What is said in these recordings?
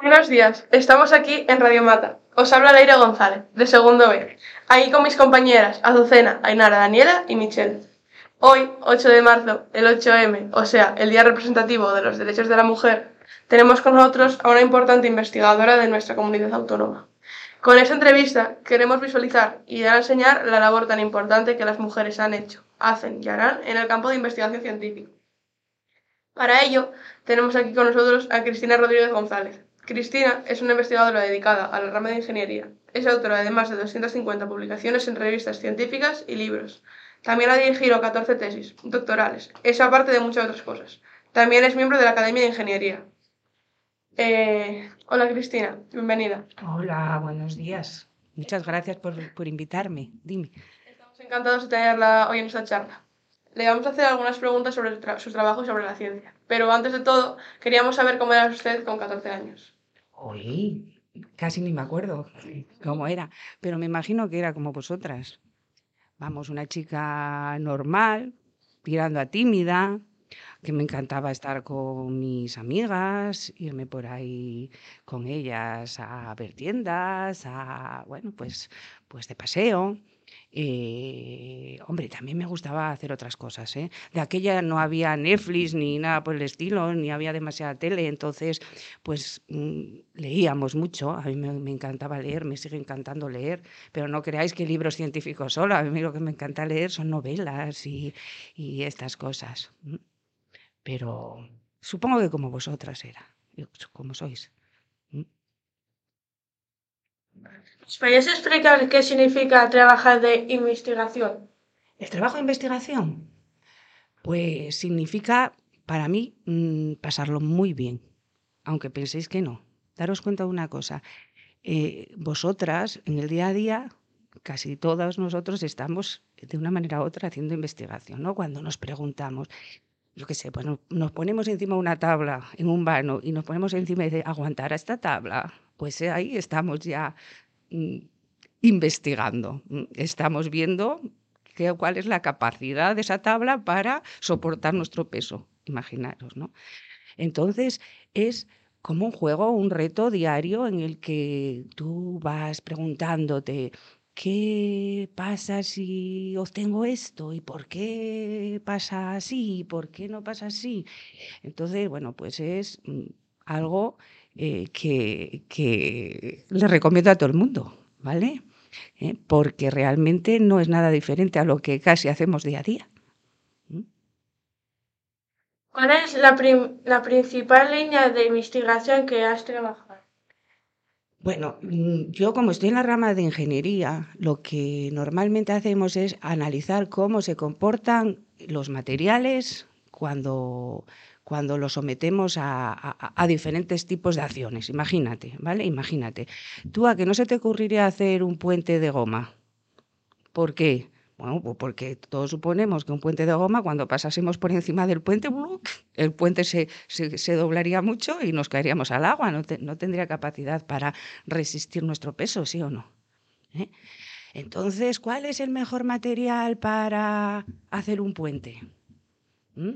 Buenos días, estamos aquí en Radio Mata. Os habla Leire González, de segundo B, ahí con mis compañeras Azucena, Ainara, Daniela y Michelle. Hoy, 8 de marzo, el 8M, o sea, el Día Representativo de los Derechos de la Mujer, tenemos con nosotros a una importante investigadora de nuestra comunidad autónoma. Con esta entrevista queremos visualizar y dar a enseñar la labor tan importante que las mujeres han hecho, hacen y harán en el campo de investigación científica. Para ello, tenemos aquí con nosotros a Cristina Rodríguez González. Cristina es una investigadora dedicada a la rama de ingeniería. Es autora de más de 250 publicaciones en revistas científicas y libros. También ha dirigido 14 tesis doctorales, eso aparte de muchas otras cosas. También es miembro de la Academia de Ingeniería. Eh, hola Cristina, bienvenida. Hola, buenos días. Muchas gracias por, por invitarme. Dime. Estamos encantados de tenerla hoy en esta charla. Le vamos a hacer algunas preguntas sobre tra su trabajo y sobre la ciencia. Pero antes de todo, queríamos saber cómo era usted con 14 años. Uy, casi ni me acuerdo cómo era, pero me imagino que era como vosotras. Vamos, una chica normal, tirando a tímida, que me encantaba estar con mis amigas, irme por ahí con ellas a ver tiendas, a, bueno, pues, pues de paseo. Eh, hombre, también me gustaba hacer otras cosas. ¿eh? De aquella no había Netflix ni nada por el estilo, ni había demasiada tele, entonces pues mm, leíamos mucho. A mí me, encantaba leer, me sigue encantando leer, pero no creáis que libros científicos solo. A mí lo que me encanta leer son novelas y, y estas cosas. Pero supongo que como vosotras era, como sois. ¿Podrías explicar qué significa trabajar de investigación? ¿El trabajo de investigación? Pues significa, para mí, mmm, pasarlo muy bien, aunque penséis que no. Daros cuenta de una cosa, eh, vosotras en el día a día, casi todos nosotros estamos de una manera u otra haciendo investigación, ¿no? Cuando nos preguntamos, yo qué sé, pues nos, ponemos encima de una tabla en un vano y nos ponemos encima de aguantar a esta tabla, pues eh, ahí estamos ya mm, investigando, mm, estamos viendo que, cuál es la capacidad de esa tabla para soportar nuestro peso, imaginaros, ¿no? Entonces es como un juego, un reto diario en el que tú vas preguntándote, ¿qué pasa si obtengo esto? ¿Y por qué pasa así? ¿Y por qué no pasa así? Entonces, bueno, pues es mm, algo eh, que, que, le recomiendo a todo el mundo, ¿vale? ¿Eh? Porque realmente no es nada diferente a lo que casi hacemos día a día. ¿Mm? ¿Cuál es la, la principal línea de investigación que has trabajado? Bueno, mm, yo como estoy en la rama de ingeniería, lo que normalmente hacemos es analizar cómo se comportan los materiales cuando, cuando los sometemos a, a, a, diferentes tipos de acciones. Imagínate, ¿vale? Imagínate. Tú a que no se te ocurriría hacer un puente de goma. ¿Por qué? Bueno, pues porque todos suponemos que un puente de goma, cuando pasásemos por encima del puente, el puente se, se, doblaría mucho y nos caeríamos al agua, no, no, tendría capacidad para resistir nuestro peso, ¿sí o no? ¿Eh? Entonces, ¿cuál es el mejor material para hacer un puente? ¿Mm?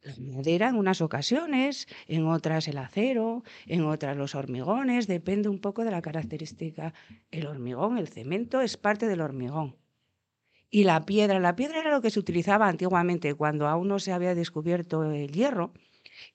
La madera en unas ocasiones, en otras el acero, en otras los hormigones, depende un poco de la característica. El hormigón, el cemento es parte del hormigón. Y la piedra, la piedra era lo que se utilizaba antiguamente cuando aún no se había descubierto el hierro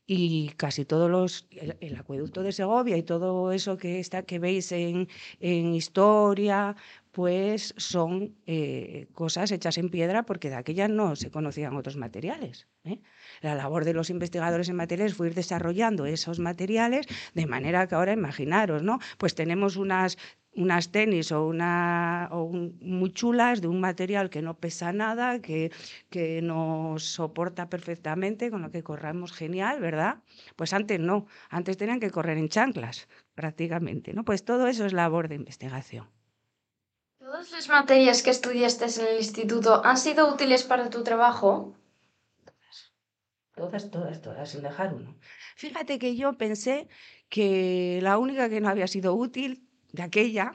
y casi todos los, el, acueducto de Segovia y todo eso que, está, que veis en, en historia, pues son eh, cosas hechas en piedra porque de aquella no se conocían otros materiales. ¿eh? La labor de los investigadores en materiales fue ir desarrollando esos materiales de manera que ahora imaginaros, ¿no? Pues tenemos unas unas tenis o, una, o un, muy chulas de un material que no pesa nada, que, que nos soporta perfectamente, con lo que corramos genial, ¿verdad? Pues antes no, antes tenían que correr en chanclas prácticamente, ¿no? Pues todo eso es labor de investigación. ¿Todas las materias que estudiaste en el instituto han sido útiles para tu trabajo? Todas, todas, todas, sin dejar uno. Fíjate que yo pensé que la única que no había sido útil de aquella,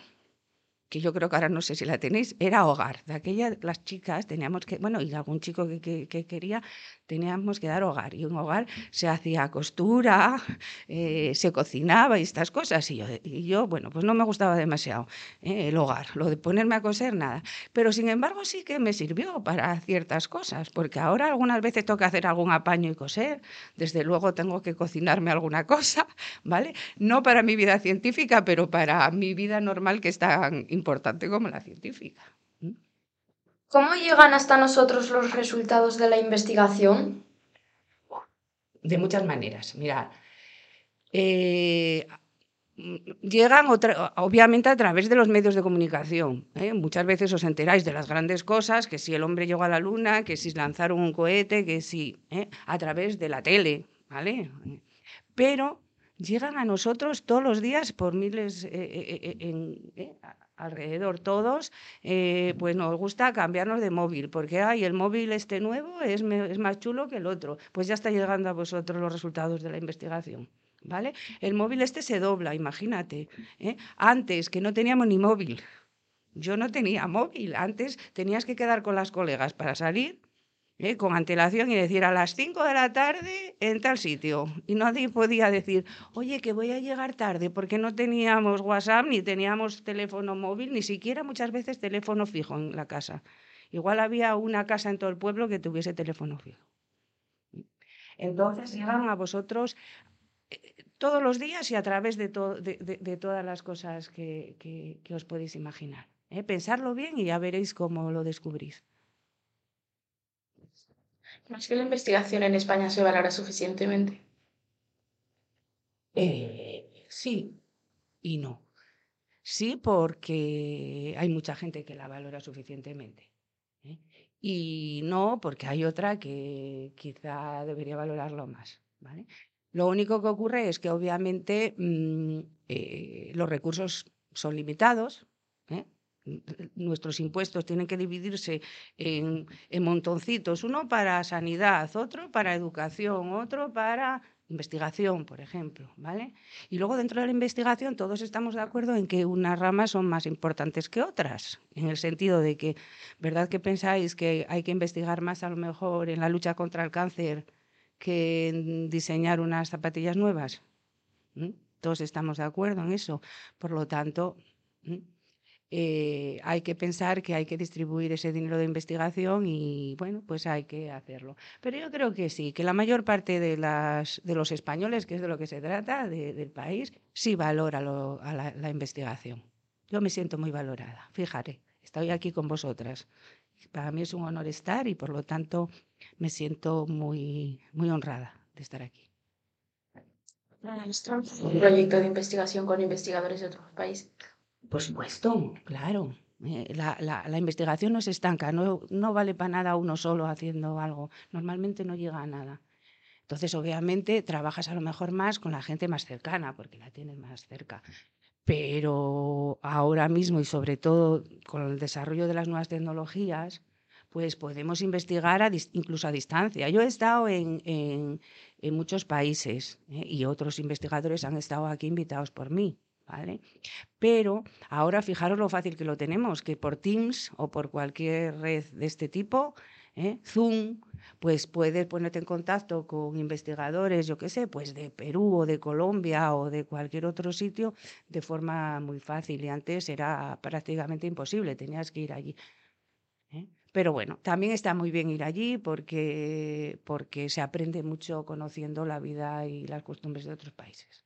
que yo creo que ahora no sé si la tenéis, era hogar. De aquella las chicas teníamos que, bueno, y algún chico que, que, que quería, teníamos que dar hogar. Y un hogar se hacía costura, eh, se cocinaba y estas cosas. Y yo, bueno, pues no me gustaba demasiado eh, el hogar, lo de ponerme a coser, nada. Pero sin embargo sí que me sirvió para ciertas cosas, porque ahora algunas veces que hacer algún apaño y coser. Desde luego tengo que cocinarme alguna cosa, ¿vale? No para mi vida científica, pero para mi vida normal que es tan importante como la científica. ¿Cómo llegan hasta nosotros los resultados de la investigación? De muchas maneras. Mira, eh, llegan obviamente a través de los medios de comunicación. ¿eh? Muchas veces os enteráis de las grandes cosas, que si el hombre llegó a la luna, que si lanzaron un cohete, que si ¿eh? a través de la tele, ¿vale? Pero llegan a nosotros todos los días por miles alrededor todos, eh, pues nos gusta cambiarnos de móvil, porque hay el móvil este nuevo es, más chulo que el otro. Pues ya está llegando a vosotros los resultados de la investigación. ¿Vale? El móvil este se dobla, imagínate. ¿eh? Antes, que no teníamos ni móvil. Yo no tenía móvil. Antes tenías que quedar con las colegas para salir ¿eh? con antelación y decir a las 5 de la tarde en tal sitio. Y nadie podía decir, oye, que voy a llegar tarde, porque no teníamos WhatsApp, ni teníamos teléfono móvil, ni siquiera muchas veces teléfono fijo en la casa. Igual había una casa en todo el pueblo que tuviese teléfono fijo. Entonces llegan a vosotros eh, todos los días y a través de, todas las cosas que, que, os podéis imaginar. ¿eh? Pensarlo bien y ya veréis cómo lo descubrís. ¿No es que la investigación en España se valora suficientemente? Eh, sí y no. Sí, porque hay mucha gente que la valora suficientemente. ¿eh? Y no, porque hay otra que quizá debería valorarlo más. ¿vale? Lo único que ocurre es que obviamente mm, eh, los recursos son limitados. Nuestros impuestos tienen que dividirse en, montoncitos, uno para sanidad, otro para educación, otro para investigación, por ejemplo, ¿vale? Y luego dentro de la investigación todos estamos de acuerdo en que unas ramas son más importantes que otras, en el sentido de que, ¿verdad que pensáis que hay que investigar más a lo mejor en la lucha contra el cáncer que en diseñar unas zapatillas nuevas? ¿Mm? Todos estamos de acuerdo en eso. Por lo tanto, ¿Mm? Eh, hay que pensar que hay que distribuir ese dinero de investigación y bueno, pues hay que hacerlo. Pero yo creo que sí, que la mayor parte de, las, de los españoles, que es de lo que se trata, del país, sí valora a la, investigación. Yo me siento muy valorada, fíjate, estoy aquí con vosotras. Para mí es un honor estar y por lo tanto me siento muy, muy honrada de estar aquí. Un proyecto de investigación con investigadores de otros países. Por supuesto, claro. Eh, la, la, investigación no se estanca, no, no vale para nada uno solo haciendo algo. Normalmente no llega a nada. Entonces, obviamente, trabajas a lo mejor más con la gente más cercana, porque la tienes más cerca. Pero ahora mismo y sobre todo con el desarrollo de las nuevas tecnologías, pues podemos investigar incluso a distancia. Yo he estado en, en, en muchos países ¿eh? y otros investigadores han estado aquí invitados por mí. Pero ahora fijaros lo fácil que lo tenemos, que por Teams o por cualquier red de este tipo, ¿eh? Zoom, pues puedes ponerte en contacto con investigadores, yo qué sé, pues de Perú o de Colombia o de cualquier otro sitio de forma muy fácil y antes era prácticamente imposible, tenías que ir allí. ¿eh? Pero bueno, también está muy bien ir allí porque, porque se aprende mucho conociendo la vida y las costumbres de otros países.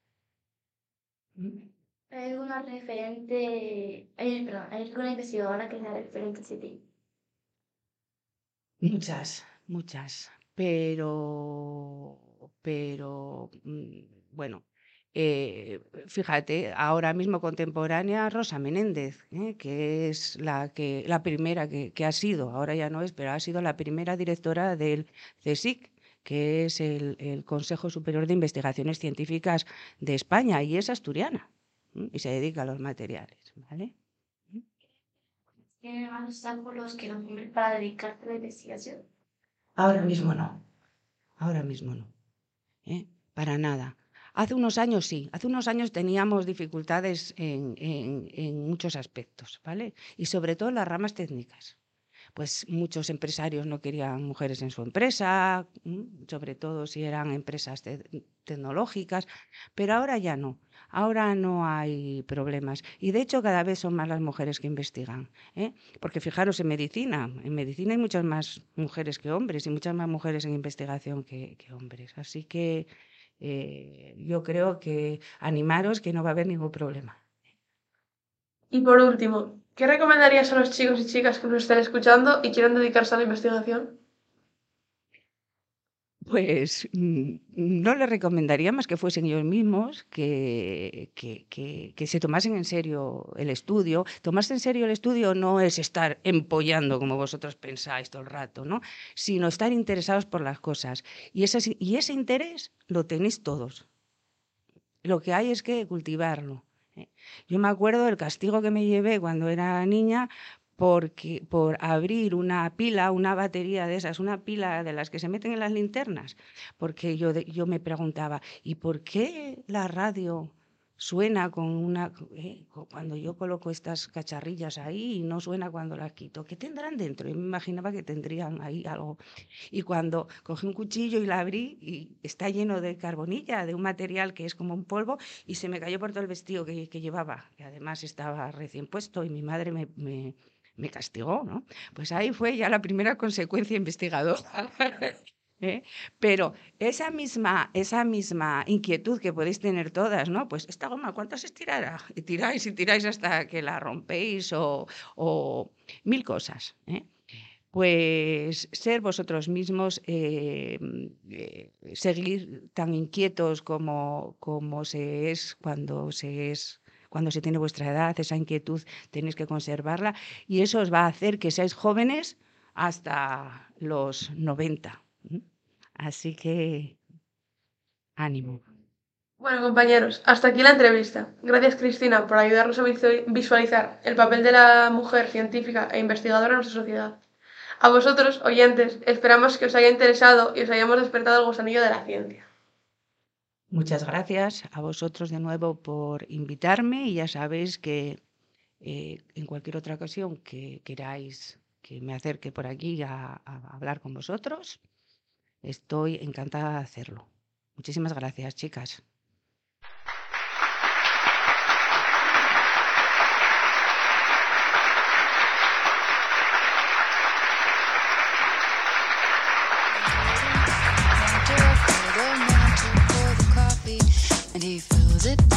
¿Hay alguna referente, hay, perdón, ¿hay alguna investigadora que sea referente a? Muchas, muchas, pero, pero, mm, bueno, eh, fíjate, ahora mismo contemporánea Rosa Menéndez, ¿eh? que es la, que, la primera que, que, ha sido, ahora ya no es, pero ha sido la primera directora del CSIC, que es el, el Consejo Superior de Investigaciones Científicas de España, y es asturiana y se dedica a los materiales, ¿vale? ¿Tiene más obstáculos que los para dedicarse a la investigación? Ahora mismo no. Ahora mismo no. ¿eh? Para nada. Hace unos años sí, hace unos años teníamos dificultades en, en, en, muchos aspectos, ¿vale? Y sobre todo en las ramas técnicas. pues muchos empresarios no querían mujeres en su empresa, sobre todo si eran empresas tecnológicas, pero ahora ya no. Ahora no hay problemas. Y de hecho cada vez son más las mujeres que investigan. ¿eh? Porque fijaros en medicina. En medicina hay muchas más mujeres que hombres y muchas más mujeres en investigación que, hombres. Así que eh, yo creo que animaros que no va a haber ningún problema. Y por último, ¿qué recomendarías a los chicos y chicas que nos estén escuchando y quieran dedicarse a la investigación? Pues mm, no les recomendaría más que fuesen ellos mismos, que, que, se tomasen en serio el estudio. Tomarse en serio el estudio no es estar empollando como vosotros pensáis todo el rato, ¿no? sino estar interesados por las cosas. Y ese, y ese interés lo tenéis todos. Lo que hay es que cultivarlo. ¿eh? Yo me acuerdo del castigo que me llevé cuando era niña porque, por abrir una pila, una batería de esas, una pila de las que se meten en las linternas, porque yo, yo me preguntaba, ¿y por qué la radio suena con una... Eh, cuando yo coloco estas cacharrillas ahí y no suena cuando las quito? ¿Qué tendrán dentro? Y me imaginaba que tendrían ahí algo. Y cuando cogí un cuchillo y la abrí y está lleno de carbonilla, de un material que es como un polvo, y se me cayó por todo el vestido que, llevaba, que además estaba recién puesto y mi madre me, me castigó, ¿no? Pues ahí fue ya la primera consecuencia investigadora. ¿eh? Pero esa misma, esa misma inquietud que podéis tener todas, ¿no? Pues esta goma, ¿cuánto se estirará? Y tiráis y tiráis hasta que la rompéis o, mil cosas. ¿eh? Pues ser vosotros mismos, eh, seguir tan inquietos como, como se es cuando se es cuando se tiene vuestra edad, esa inquietud tenéis que conservarla y eso os va a hacer que seáis jóvenes hasta los 90. Así que ánimo. Bueno, compañeros, hasta aquí la entrevista. Gracias, Cristina, por ayudarnos a visualizar el papel de la mujer científica e investigadora en nuestra sociedad. A vosotros, oyentes, esperamos que os haya interesado y os hayamos despertado el gusanillo de la ciencia. Muchas gracias a vosotros de nuevo por invitarme y ya sabéis que eh, en cualquier otra ocasión que queráis que me acerque por aquí a hablar con vosotros, estoy encantada de hacerlo. Muchísimas gracias, chicas. transit.